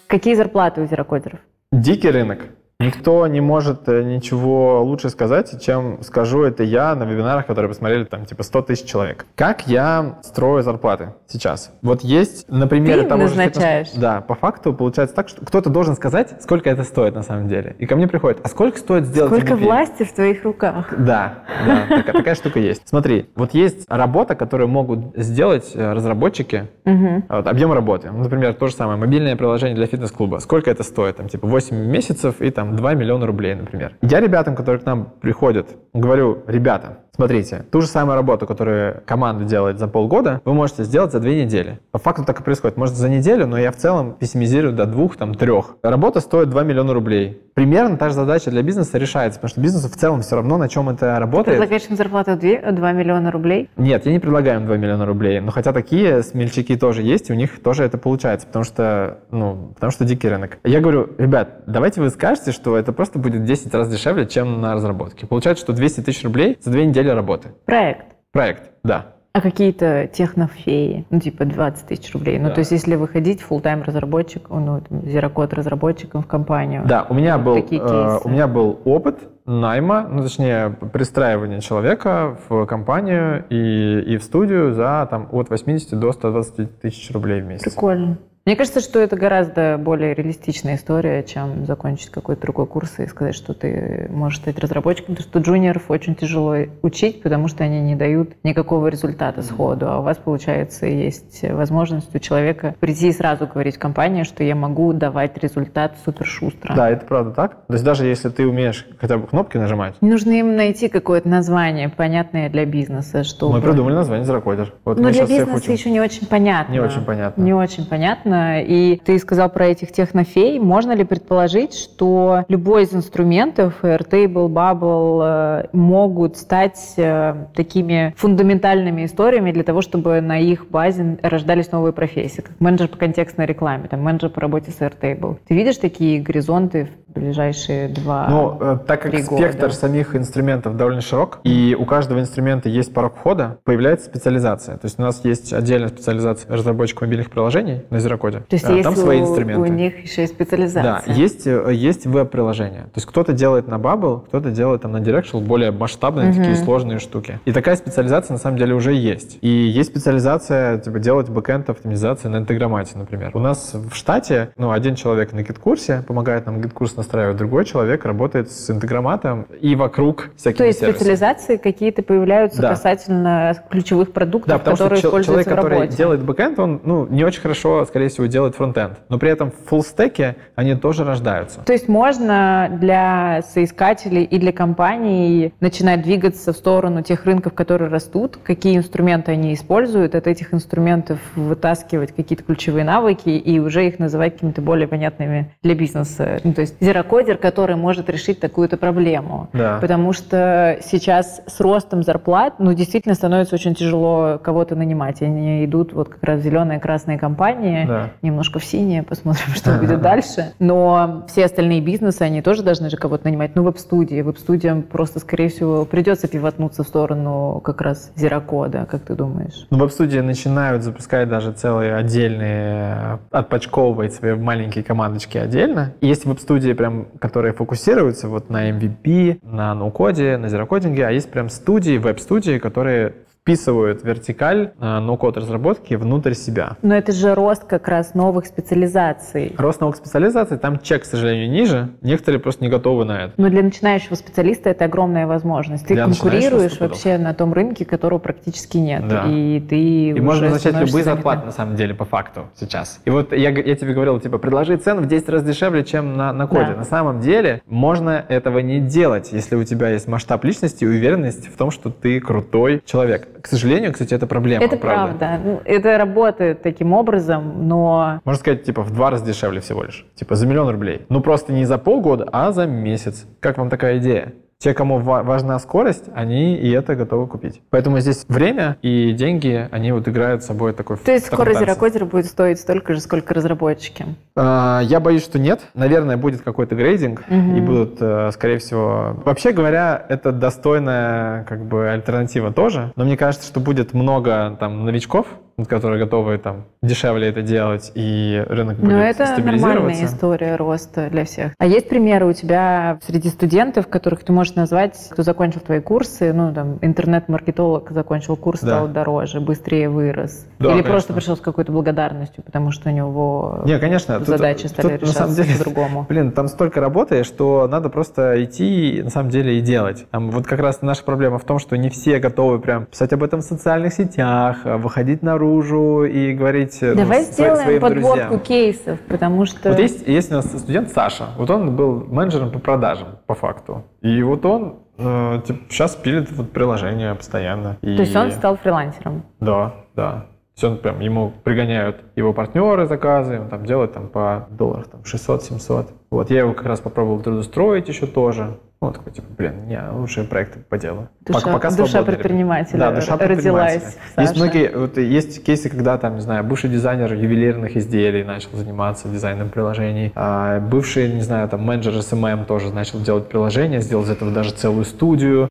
Какие зарплаты у зерокодеров? Дикий рынок. Никто не может э, ничего лучше сказать, чем скажу это я на вебинарах, которые посмотрели там типа 100 тысяч человек. Как я строю зарплаты сейчас? Вот есть на примере Ты того же назначаешь? фитнес- Да, по факту получается так, что кто-то должен сказать, сколько это стоит на самом деле. И ко мне приходит, а сколько стоит сделать Сколько MVP? власти в твоих руках? Да, да, такая, такая штука есть. Смотри, вот есть работа, которую могут сделать э, разработчики, вот, объем работы. Например, то же самое, мобильное приложение для фитнес-клуба. Сколько это стоит? Там, типа, 8 месяцев и там 2 миллиона рублей, например. Я ребятам, которые к нам приходят, говорю, ребята, смотрите, ту же самую работу, которую команда делает за полгода, вы можете сделать за две недели. По факту так и происходит. Может, за неделю, но я в целом пессимизирую до двух, там, трех. Работа стоит 2 миллиона рублей. Примерно та же задача для бизнеса решается, потому что бизнесу в целом все равно, на чем это работает. Предлагаешь им зарплату 2, 2 миллиона рублей? Нет, я не предлагаю им 2 миллиона рублей, но хотя такие смельчаки тоже есть, и у них тоже это получается, потому что, ну, потому что дикий рынок. Я говорю, ребят, давайте вы скажете, что это просто будет 10 раз дешевле, чем на разработке. Получается, что 200 тысяч рублей за две недели работы. Проект. Проект, да. А какие-то технофеи, ну, типа 20 тысяч рублей. Ну, Да. то есть, если выходить full-time разработчик, ну, зерокод разработчиком в компанию. Да, у меня был, э, у меня был опыт найма, ну, точнее, пристраивания человека в компанию и, и в студию за там, от 80 до 120 тысяч рублей в месяц. Прикольно. Мне кажется, что это гораздо более реалистичная история, чем закончить какой-то другой курс и сказать, что ты можешь стать разработчиком, потому что джуниоров очень тяжело учить, потому что они не дают никакого результата сходу, а у вас, получается, есть возможность у человека прийти и сразу говорить в компании, что я могу давать результат супер шустро. Да, это правда так. То есть даже если ты умеешь хотя бы кнопки нажимать. Нужно им найти какое-то название, понятное для бизнеса, что. Мы придумали название Зерокодер. Вот Но для бизнеса еще не очень понятно. Не очень понятно. Не очень понятно. И ты сказал про этих технофей. Можно ли предположить, что любой из инструментов, Airtable, Bubble, э, могут стать э, такими фундаментальными историями для того, чтобы на их базе рождались новые профессии, как менеджер по контекстной рекламе, там, менеджер по работе с Airtable. Ты видишь такие горизонты ближайшие два Ну, э, так как спектр года? самих инструментов довольно широк, и у каждого инструмента есть порог входа, появляется специализация. То есть у нас есть отдельная специализация разработчиков мобильных приложений на Зерокоде. То есть а, есть там у, свои инструменты. у них еще и специализация. Да, есть, э, есть веб-приложения. То есть кто-то делает на Bubble, кто-то делает там на Directual более масштабные, угу. такие сложные штуки. И такая специализация на самом деле уже есть. И есть специализация, типа, делать бэкэнд автоматизации на Integromat е, например. У нас в штате, ну, один человек на GetCourse е помогает нам GetCourse настраивать, другой человек работает с Integromat ом и вокруг всяких То есть сервисами. специализации какие-то появляются да. касательно ключевых продуктов, да, потому которые что человек, в который делает бэкэнд, он ну, не очень хорошо, скорее всего, делает фронтенд. Но при этом в фуллстеке они тоже рождаются. То есть можно для соискателей и для компаний начинать двигаться в сторону тех рынков, которые растут, какие инструменты они используют, от этих инструментов вытаскивать какие-то ключевые навыки и уже их называть какими-то более понятными для бизнеса. Ну, то есть зерокодер, который может решить такую-то проблему. Да. Потому что сейчас с ростом зарплат, ну, действительно становится очень тяжело кого-то нанимать. Они идут вот как раз зеленые, красные компании, да. немножко в синие, посмотрим, что будет дальше. Но все остальные бизнесы, они тоже должны же кого-то нанимать. Ну, веб-студии. Веб-студиям просто, скорее всего, придется пивотнуться в сторону как раз зерокода, как ты думаешь? Ну, веб-студии начинают запускать даже целые отдельные, отпочковывать свои маленькие командочки отдельно. Есть веб-студии, прям, которые фокусируются вот на MVP, на ноу-коде, на зерокодинге, а есть прям студии, веб-студии, которые вписывают вертикаль э, ноу-код разработки внутрь себя. Но это же рост как раз новых специализаций. Рост новых специализаций, там чек, к сожалению, ниже. Некоторые просто не готовы на это. Но для начинающего специалиста это огромная возможность. Ты для конкурируешь вообще на том рынке, которого практически нет. Да. И ты И можно начать любые зарплаты, на самом деле, по факту сейчас. И вот я, я тебе говорил, типа, предложи цену в 10 раз дешевле, чем на, на коде. Да. На самом деле можно этого не делать, если у тебя есть масштаб личности и уверенность в том, что ты крутой человек. К сожалению, кстати, это проблема. Это правда. правда. Ну, это работает таким образом, но... Можно сказать, типа, в два раза дешевле всего лишь. Типа, за миллион рублей. Ну, просто не за полгода, а за месяц. Как вам такая идея? Те, кому важна скорость, они и это готовы купить. Поэтому здесь время и деньги, они вот играют с собой такой То есть скоро зерокодер будет стоить столько же, сколько разработчики? А, я боюсь, что нет. Наверное, будет какой-то грейдинг, угу. и будут, э, скорее всего... Вообще говоря, это достойная как бы альтернатива тоже, но мне кажется, что будет много там новичков, которые готовы там дешевле это делать, и рынок будет Но это нормальная история роста для всех. А есть примеры у тебя среди студентов, которых ты можешь назвать, кто закончил твои курсы, ну, там, интернет-маркетолог закончил курс, да. стал дороже, быстрее вырос? Да, Или конечно. просто пришел с какой-то благодарностью, потому что у него Не, конечно, задачи тут, стали тут, решаться на самом деле, по-другому? Блин, там столько работы, что надо просто идти, на самом деле, и делать. Там, вот как раз наша проблема в том, что не все готовы прям писать об этом в социальных сетях, выходить наружу, наружу и говорить ну, Давай ну, сделаем своим подборку друзьям. кейсов, потому что... Вот есть, есть у нас студент Саша, вот он был менеджером по продажам, по факту. И вот он э, типа, сейчас пилит вот приложение постоянно. И... То есть он стал фрилансером? Да, да. Есть он прям, ему пригоняют его партнеры заказы, он там делает там по долларах там 600-700. Вот, я его как раз попробовал трудоустроить еще тоже. Ну, такой, типа, блин, не, лучшие проекты по делу. Душа, пока, пока душа предпринимателя да, душа родилась. Есть многие, вот, есть кейсы, когда там, не знаю, бывший дизайнер ювелирных изделий начал заниматься дизайном приложений, а бывший, не знаю, там, менеджер SMM тоже начал делать приложения, сделал из этого даже целую студию.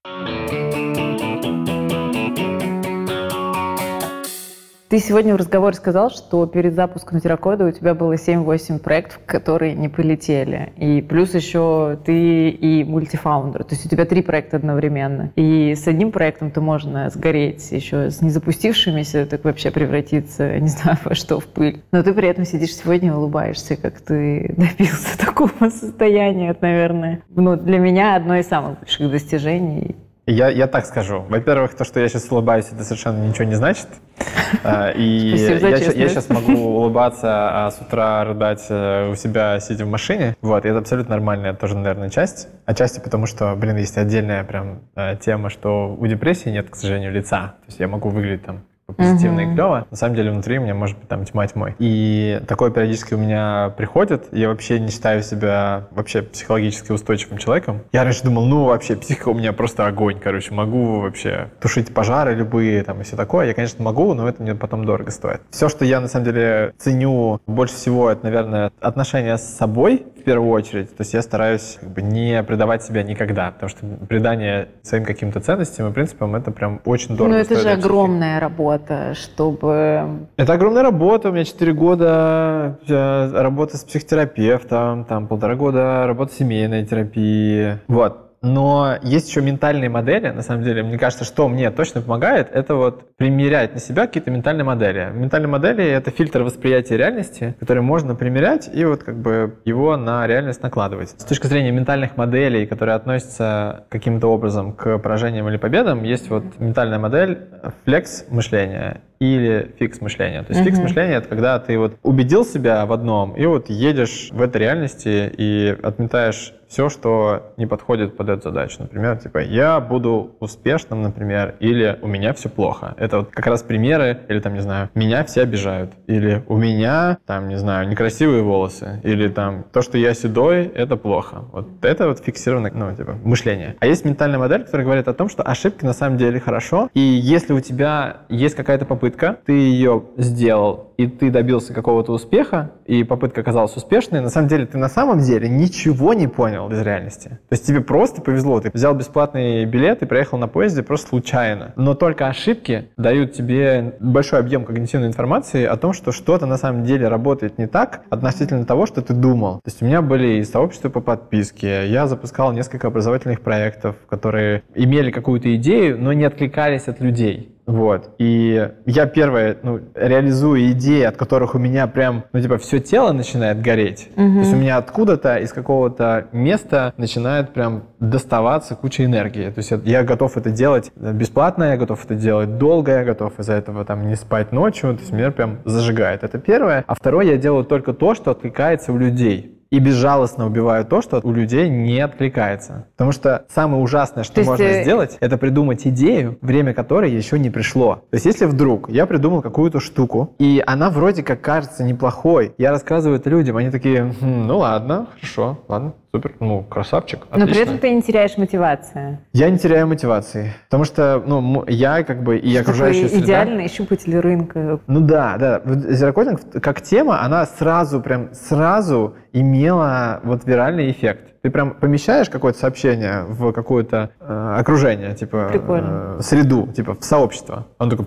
Ты сегодня в разговоре сказал, что перед запуском Терракода у тебя было 7-8 проектов, которые не полетели. И плюс еще ты и мультифаундер. То есть у тебя три проекта одновременно. И с одним проектом ты можно сгореть еще с незапустившимися, так вообще превратиться, не знаю, во что, в пыль. Но ты при этом сидишь сегодня и улыбаешься, как ты добился такого состояния, наверное. Ну, для меня одно из самых больших достижений я, я так скажу. Во-первых, то, что я сейчас улыбаюсь, это совершенно ничего не значит. А, и я, я сейчас могу улыбаться, а с утра рыдать э, у себя, сидя в машине. Вот, и это абсолютно нормальная тоже, наверное, часть. Отчасти потому, что, блин, есть отдельная прям э, тема, что у депрессии нет, к сожалению, лица. То есть я могу выглядеть там позитивно mm-hmm. и клево. На самом деле внутри у меня может быть там тьма тьмой. И такое периодически у меня приходит. Я вообще не считаю себя вообще психологически устойчивым человеком. Я раньше думал, ну вообще психика у меня просто огонь, короче, могу вообще тушить пожары любые там и все такое. Я, конечно, могу, но это мне потом дорого стоит. Все, что я на самом деле ценю больше всего, это, наверное, отношения с собой в первую очередь. То есть я стараюсь как бы не предавать себя никогда, потому что предание своим каким-то ценностям и принципам это прям очень дорого. Ну это же огромная работа работа, чтобы... Это огромная работа. У меня 4 года работы с психотерапевтом, там полтора года работы семейной терапии. Вот. Но есть еще ментальные модели, на самом деле. Мне кажется, что мне точно помогает, это вот примерять на себя какие-то ментальные модели. Ментальные модели — это фильтр восприятия реальности, который можно примерять и вот как бы его на реальность накладывать. С точки зрения ментальных моделей, которые относятся каким-то образом к поражениям или победам, есть вот ментальная модель флекс мышления или фикс мышления. То есть фикс мышления это когда ты вот убедил себя в одном и вот едешь в этой реальности и отметаешь все, что не подходит под эту задачу. Например, типа, я буду успешным, например, или у меня все плохо. Это вот как раз примеры, или там, не знаю, меня все обижают, или у меня, там, не знаю, некрасивые волосы, или там, то, что я седой, это плохо. Вот это вот фиксированное, ну, типа, мышление. А есть ментальная модель, которая говорит о том, что ошибки на самом деле хорошо, и если у тебя есть какая-то попытка, ты ее сделал, и ты добился какого-то успеха, и попытка оказалась успешной, на самом деле ты на самом деле ничего не понял из реальности. То есть тебе просто повезло, ты взял бесплатный билет и проехал на поезде просто случайно. Но только ошибки дают тебе большой объем когнитивной информации о том, что что-то на самом деле работает не так относительно того, что ты думал. То есть у меня были и сообщества по подписке, я запускал несколько образовательных проектов, которые имели какую-то идею, но не откликались от людей. Вот. И я первое, ну, реализую идеи, от которых у меня прям, ну, типа, все тело начинает гореть. Угу. То есть у меня откуда-то из какого-то места начинает прям доставаться куча энергии. То есть я готов это делать бесплатно, я готов это делать долго, я готов из-за этого там не спать ночью. То есть меня прям зажигает. Это первое. А второе, я делаю только то, что откликается у людей и безжалостно убиваю то, что у людей не откликается. Потому что самое ужасное, что можно э... сделать, это придумать идею, время которой еще не пришло. То есть если вдруг я придумал какую-то штуку, и она вроде как кажется неплохой, я рассказываю это людям, они такие, хм, ну ладно, хорошо, ладно, супер, ну, красавчик, отлично. Но при этом ты не теряешь мотивации. Я не теряю мотивации, потому что, ну, я как бы и окружающая среда... идеальный щупатель рынка. Ну да, да. Зерокодинг как тема, она сразу, прям сразу имела вот виральный эффект. Ты прям помещаешь какое-то сообщение в какое-то э, окружение, типа э, среду, типа в сообщество. Он такой,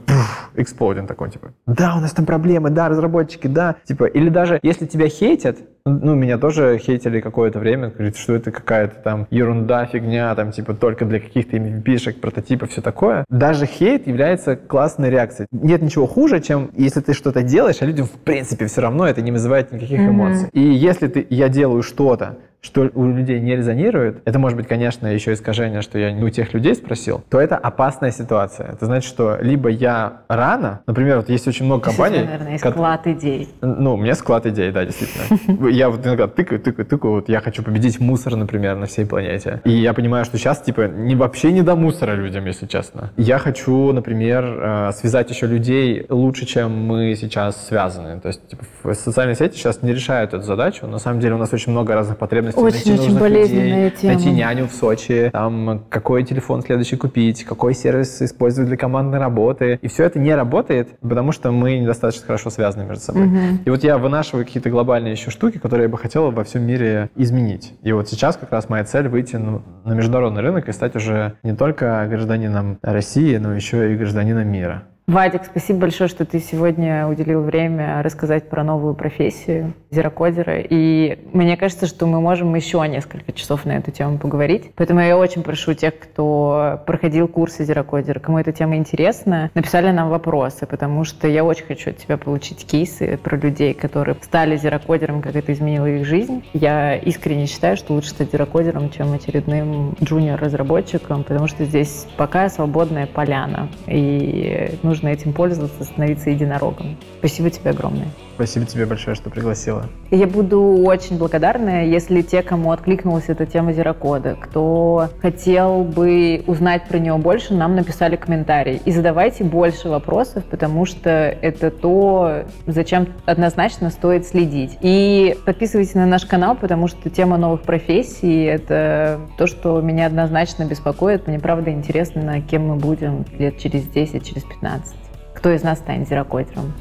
эксплодин такой, типа, да, у нас там проблемы, да, разработчики, да, типа, или даже если тебя хейтят, ну, меня тоже хейтили какое-то время, говорит, что это какая-то там ерунда, фигня, там, типа, только для каких-то MVP-шек, прототипов, все такое. Даже хейт является классной реакцией. Нет ничего хуже, чем если ты что-то делаешь, а людям, в принципе, все равно это не вызывает никаких mm-hmm. эмоций. И если ты, я делаю что-то, что у людей не резонирует, это может быть, конечно, еще искажение, что я не у тех людей спросил, то это опасная ситуация. Это значит, что либо я рано, например, вот есть очень много компаний... наверное, есть склад идей. Ну, у меня склад идей, да, действительно. Я вот иногда тыкаю, тыкаю, тыкаю, вот я хочу победить мусор, например, на всей планете. И я понимаю, что сейчас, типа, не, вообще не до мусора людям, если честно. Я хочу, например, э, связать еще людей лучше, чем мы сейчас связаны. То есть, типа, социальные сети сейчас не решают эту задачу. На самом деле у нас очень много разных потребностей очень, найти очень болезненная людей, тема. найти няню в Сочи, там, какой телефон следующий купить, какой сервис использовать для командной работы. И все это не работает, потому что мы недостаточно хорошо связаны между собой. Угу. И вот я вынашиваю какие-то глобальные еще штуки, которые я бы хотел во всем мире изменить. И вот сейчас как раз моя цель выйти на международный рынок и стать уже не только гражданином России, но еще и гражданином мира. Вадик, спасибо большое, что ты сегодня уделил время рассказать про новую профессию зерокодера. И мне кажется, что мы можем еще несколько часов на эту тему поговорить. Поэтому я очень прошу тех, кто проходил курсы зерокодера, кому эта тема интересна, написали нам вопросы, потому что я очень хочу от тебя получить кейсы про людей, которые стали зерокодером, как это изменило их жизнь. Я искренне считаю, что лучше стать зерокодером, чем очередным джуниор-разработчиком, потому что здесь пока свободная поляна, и нужно этим пользоваться, становиться единорогом. Спасибо тебе огромное. Спасибо тебе большое, что пригласила. Я буду очень благодарна, если те, кому откликнулась эта тема зерокода, кто хотел бы узнать про него больше, нам написали комментарий. И задавайте больше вопросов, потому что это то, зачем однозначно стоит следить. И подписывайтесь на наш канал, потому что тема новых профессий — это то, что меня однозначно беспокоит. Мне правда интересно, кем мы будем лет через 10, через 15. Кто из нас станет зерокодером.